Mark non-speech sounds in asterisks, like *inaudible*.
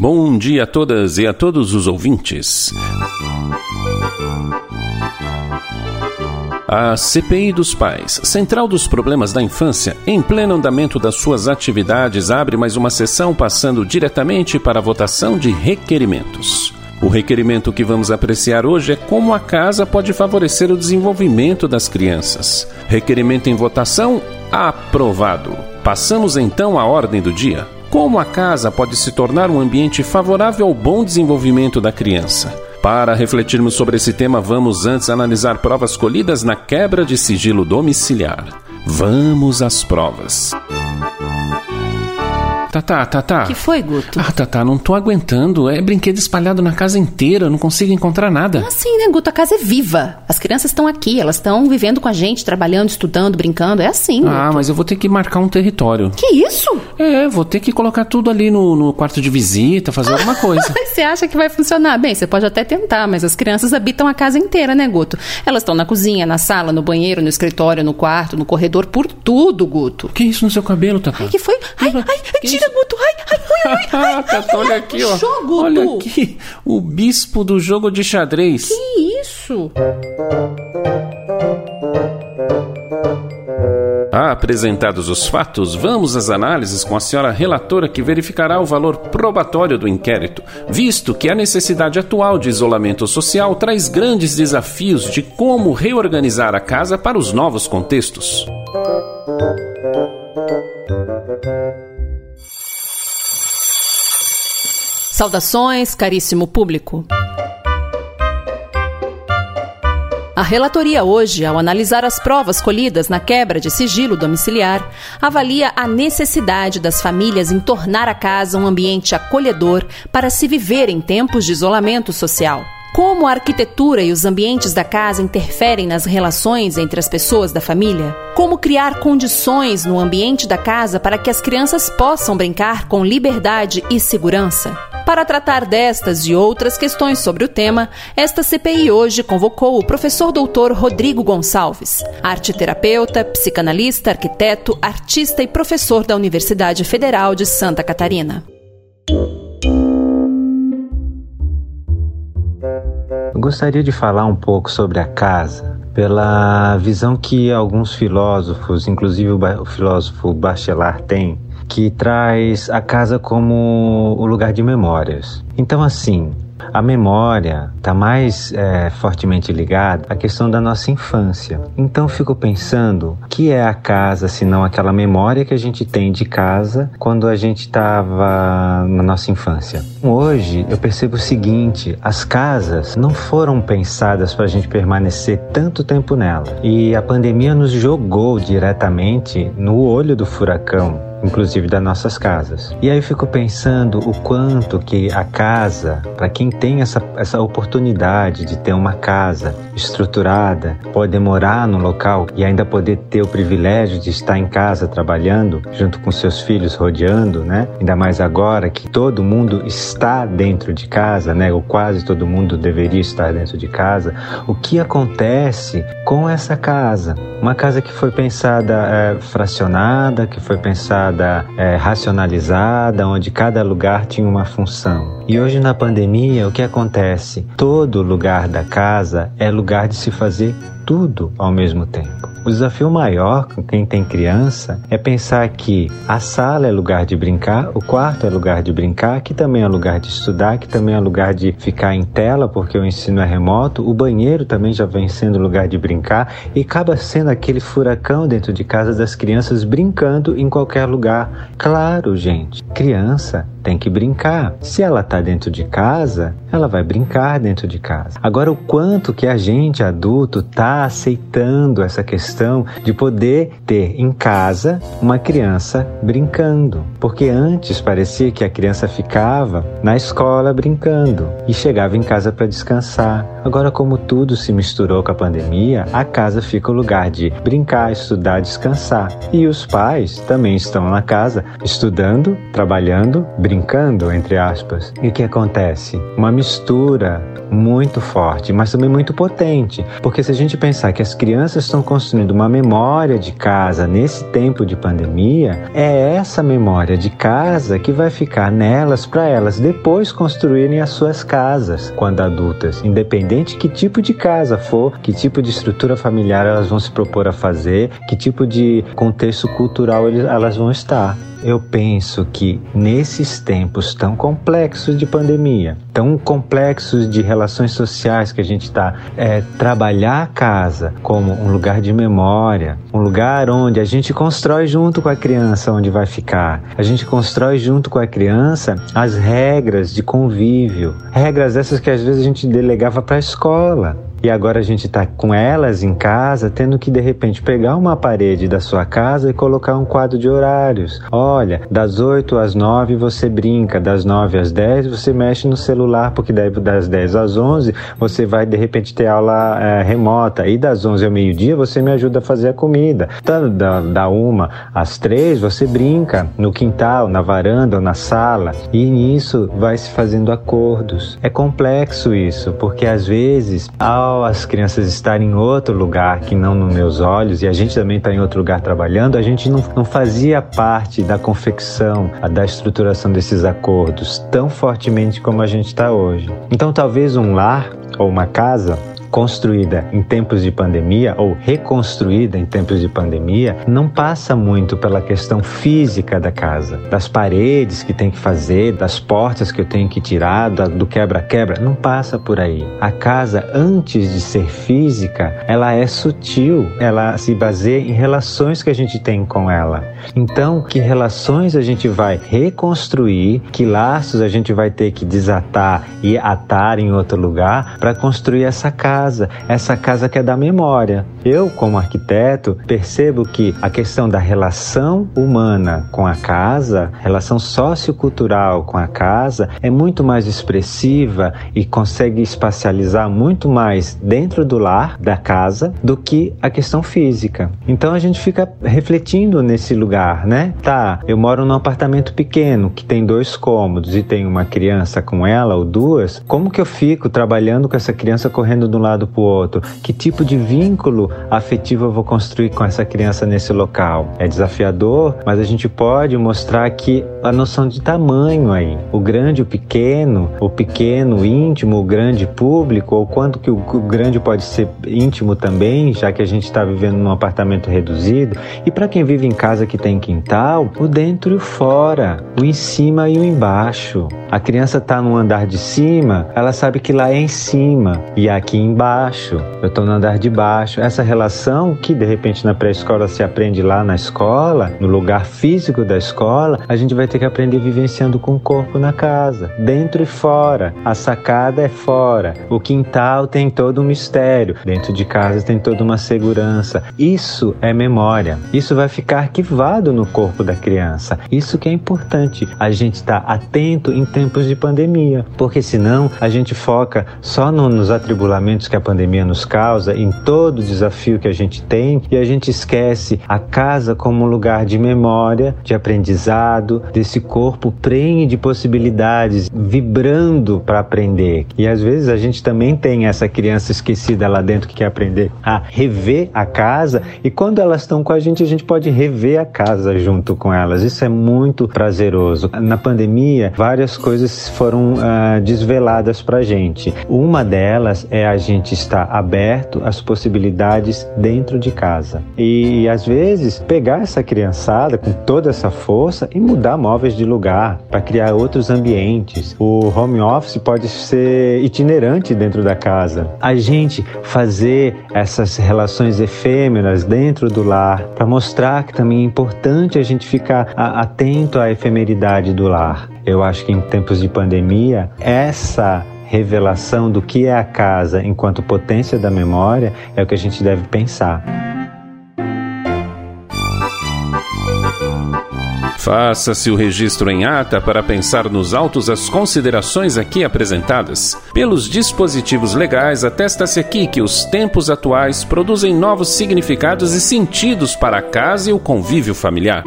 Bom dia a todas e a todos os ouvintes. A CPI dos Pais, Central dos Problemas da Infância, em pleno andamento das suas atividades, abre mais uma sessão passando diretamente para a votação de requerimentos. O requerimento que vamos apreciar hoje é como a casa pode favorecer o desenvolvimento das crianças. Requerimento em votação aprovado. Passamos então à ordem do dia. Como a casa pode se tornar um ambiente favorável ao bom desenvolvimento da criança? Para refletirmos sobre esse tema, vamos antes analisar provas colhidas na quebra de sigilo domiciliar. Vamos às provas. Tatá, Tatá. que foi, Guto? Ah, Tatá, não tô aguentando. É brinquedo espalhado na casa inteira, eu não consigo encontrar nada. Assim, né, Guto? A casa é viva. As crianças estão aqui, elas estão vivendo com a gente, trabalhando, estudando, brincando. É assim. Ah, Guto. mas eu vou ter que marcar um território. Que isso? É, vou ter que colocar tudo ali no, no quarto de visita, fazer alguma *laughs* coisa. Você acha que vai funcionar? Bem, você pode até tentar, mas as crianças habitam a casa inteira, né, Guto? Elas estão na cozinha, na sala, no banheiro, no escritório, no quarto, no corredor, por tudo, Guto. que isso no seu cabelo, Tatá? Ai, que foi? Ai, ai, ai, tira, isso? Guto. Ai, ai, ai, ai, *laughs* ai, ai, Tatá, olha aqui, ó. Guto. Olha aqui, o bispo do jogo de xadrez. Que isso? Apresentados os fatos, vamos às análises com a senhora relatora que verificará o valor probatório do inquérito, visto que a necessidade atual de isolamento social traz grandes desafios de como reorganizar a casa para os novos contextos. Saudações, caríssimo público. A relatoria hoje, ao analisar as provas colhidas na quebra de sigilo domiciliar, avalia a necessidade das famílias em tornar a casa um ambiente acolhedor para se viver em tempos de isolamento social. Como a arquitetura e os ambientes da casa interferem nas relações entre as pessoas da família? Como criar condições no ambiente da casa para que as crianças possam brincar com liberdade e segurança? Para tratar destas e outras questões sobre o tema, esta CPI hoje convocou o professor doutor Rodrigo Gonçalves, arteterapeuta, psicanalista, arquiteto, artista e professor da Universidade Federal de Santa Catarina. Eu gostaria de falar um pouco sobre a casa pela visão que alguns filósofos, inclusive o filósofo Bachelard tem, que traz a casa como o lugar de memórias. Então, assim, a memória está mais é, fortemente ligada à questão da nossa infância. Então, fico pensando, que é a casa, se não aquela memória que a gente tem de casa quando a gente estava na nossa infância? Hoje, eu percebo o seguinte: as casas não foram pensadas para a gente permanecer tanto tempo nela. E a pandemia nos jogou diretamente no olho do furacão inclusive das nossas casas. E aí eu fico pensando o quanto que a casa, para quem tem essa, essa oportunidade de ter uma casa estruturada, pode morar no local e ainda poder ter o privilégio de estar em casa trabalhando junto com seus filhos rodeando, né? Ainda mais agora que todo mundo está dentro de casa, né? Ou quase todo mundo deveria estar dentro de casa. O que acontece com essa casa? Uma casa que foi pensada é, fracionada, que foi pensada é, racionalizada, onde cada lugar tinha uma função. E hoje na pandemia, o que acontece? Todo lugar da casa é lugar de se fazer tudo ao mesmo tempo. O desafio maior com quem tem criança é pensar que a sala é lugar de brincar, o quarto é lugar de brincar, que também é lugar de estudar, que também é lugar de ficar em tela porque o ensino é remoto, o banheiro também já vem sendo lugar de brincar e acaba sendo aquele furacão dentro de casa das crianças brincando em qualquer lugar. Claro, gente, criança tem que brincar. Se ela está dentro de casa, ela vai brincar dentro de casa. Agora, o quanto que a gente adulto aceitando essa questão de poder ter em casa uma criança brincando. Porque antes parecia que a criança ficava na escola brincando e chegava em casa para descansar. Agora, como tudo se misturou com a pandemia, a casa fica o lugar de brincar, estudar, descansar. E os pais também estão na casa estudando, trabalhando, brincando, entre aspas. E o que acontece? Uma mistura muito forte, mas também muito potente. Porque se a gente pensar que as crianças estão construindo uma memória de casa nesse tempo de pandemia, é essa memória de casa que vai ficar nelas para elas depois construírem as suas casas quando adultas, independente que tipo de casa for, que tipo de estrutura familiar elas vão se propor a fazer, que tipo de contexto cultural elas vão estar. Eu penso que nesses tempos tão complexos de pandemia, tão complexos de relações sociais que a gente está, é, trabalhar a casa como um lugar de memória, um lugar onde a gente constrói junto com a criança onde vai ficar, a gente constrói junto com a criança as regras de convívio, regras essas que às vezes a gente delegava para a escola. E agora a gente está com elas em casa, tendo que de repente pegar uma parede da sua casa e colocar um quadro de horários. Olha, das 8 às 9 você brinca, das 9 às 10 você mexe no celular, porque daí das 10 às 11 você vai de repente ter aula é, remota. E das 11 ao meio-dia você me ajuda a fazer a comida. Então, da, da 1 às 3 você brinca no quintal, na varanda ou na sala. E nisso vai se fazendo acordos. É complexo isso, porque às vezes, ao as crianças estarem em outro lugar que não nos meus olhos, e a gente também está em outro lugar trabalhando, a gente não, não fazia parte da confecção, da estruturação desses acordos tão fortemente como a gente está hoje. Então, talvez um lar ou uma casa construída em tempos de pandemia ou reconstruída em tempos de pandemia não passa muito pela questão física da casa, das paredes que tem que fazer, das portas que eu tenho que tirar, do quebra-quebra, não passa por aí. A casa, antes de ser física, ela é sutil, ela se baseia em relações que a gente tem com ela. Então, que relações a gente vai reconstruir, que laços a gente vai ter que desatar e atar em outro lugar para construir essa casa casa, essa casa que é da memória. Eu, como arquiteto, percebo que a questão da relação humana com a casa, relação sociocultural com a casa, é muito mais expressiva e consegue espacializar muito mais dentro do lar, da casa, do que a questão física. Então a gente fica refletindo nesse lugar, né? Tá, eu moro num apartamento pequeno que tem dois cômodos e tem uma criança com ela ou duas. Como que eu fico trabalhando com essa criança correndo de um lado para o outro? Que tipo de vínculo afetivo eu vou construir com essa criança nesse local? É desafiador, mas a gente pode mostrar que a noção de tamanho aí, o grande, o pequeno, o pequeno, íntimo, o grande público, ou quanto que o grande pode ser íntimo também, já que a gente está vivendo num apartamento reduzido. E para quem vive em casa que tem quintal, o dentro e o fora, o em cima e o embaixo. A criança está no andar de cima, ela sabe que lá é em cima e aqui embaixo. Eu estou no andar de baixo. Essa relação que de repente na pré-escola se aprende lá na escola, no lugar físico da escola, a gente vai ter que aprender vivenciando com o corpo na casa, dentro e fora. A sacada é fora. O quintal tem todo um mistério. Dentro de casa tem toda uma segurança. Isso é memória. Isso vai ficar arquivado no corpo da criança. Isso que é importante. A gente estar tá atento em tempos de pandemia, porque senão a gente foca só no, nos atribulamentos que a pandemia nos causa, em todo desafio que a gente tem, e a gente esquece a casa como um lugar de memória, de aprendizado, desse corpo prenhe de possibilidades, vibrando para aprender. E às vezes a gente também tem essa criança esquecida lá dentro que quer aprender a rever a casa, e quando elas estão com a gente, a gente pode rever a casa junto com elas. Isso é muito prazeroso. Na pandemia, várias coisas foram uh, desveladas para gente. Uma delas é a gente estar aberto às possibilidades dentro de casa. E às vezes pegar essa criançada com toda essa força e mudar móveis de lugar para criar outros ambientes. O home office pode ser itinerante dentro da casa. A gente fazer essas relações efêmeras dentro do lar para mostrar que também é importante a gente ficar atento à efemeridade do lar. Eu acho que em tempos de pandemia, essa revelação do que é a casa enquanto potência da memória é o que a gente deve pensar. Faça-se o registro em ata para pensar nos autos as considerações aqui apresentadas. Pelos dispositivos legais, atesta-se aqui que os tempos atuais produzem novos significados e sentidos para a casa e o convívio familiar.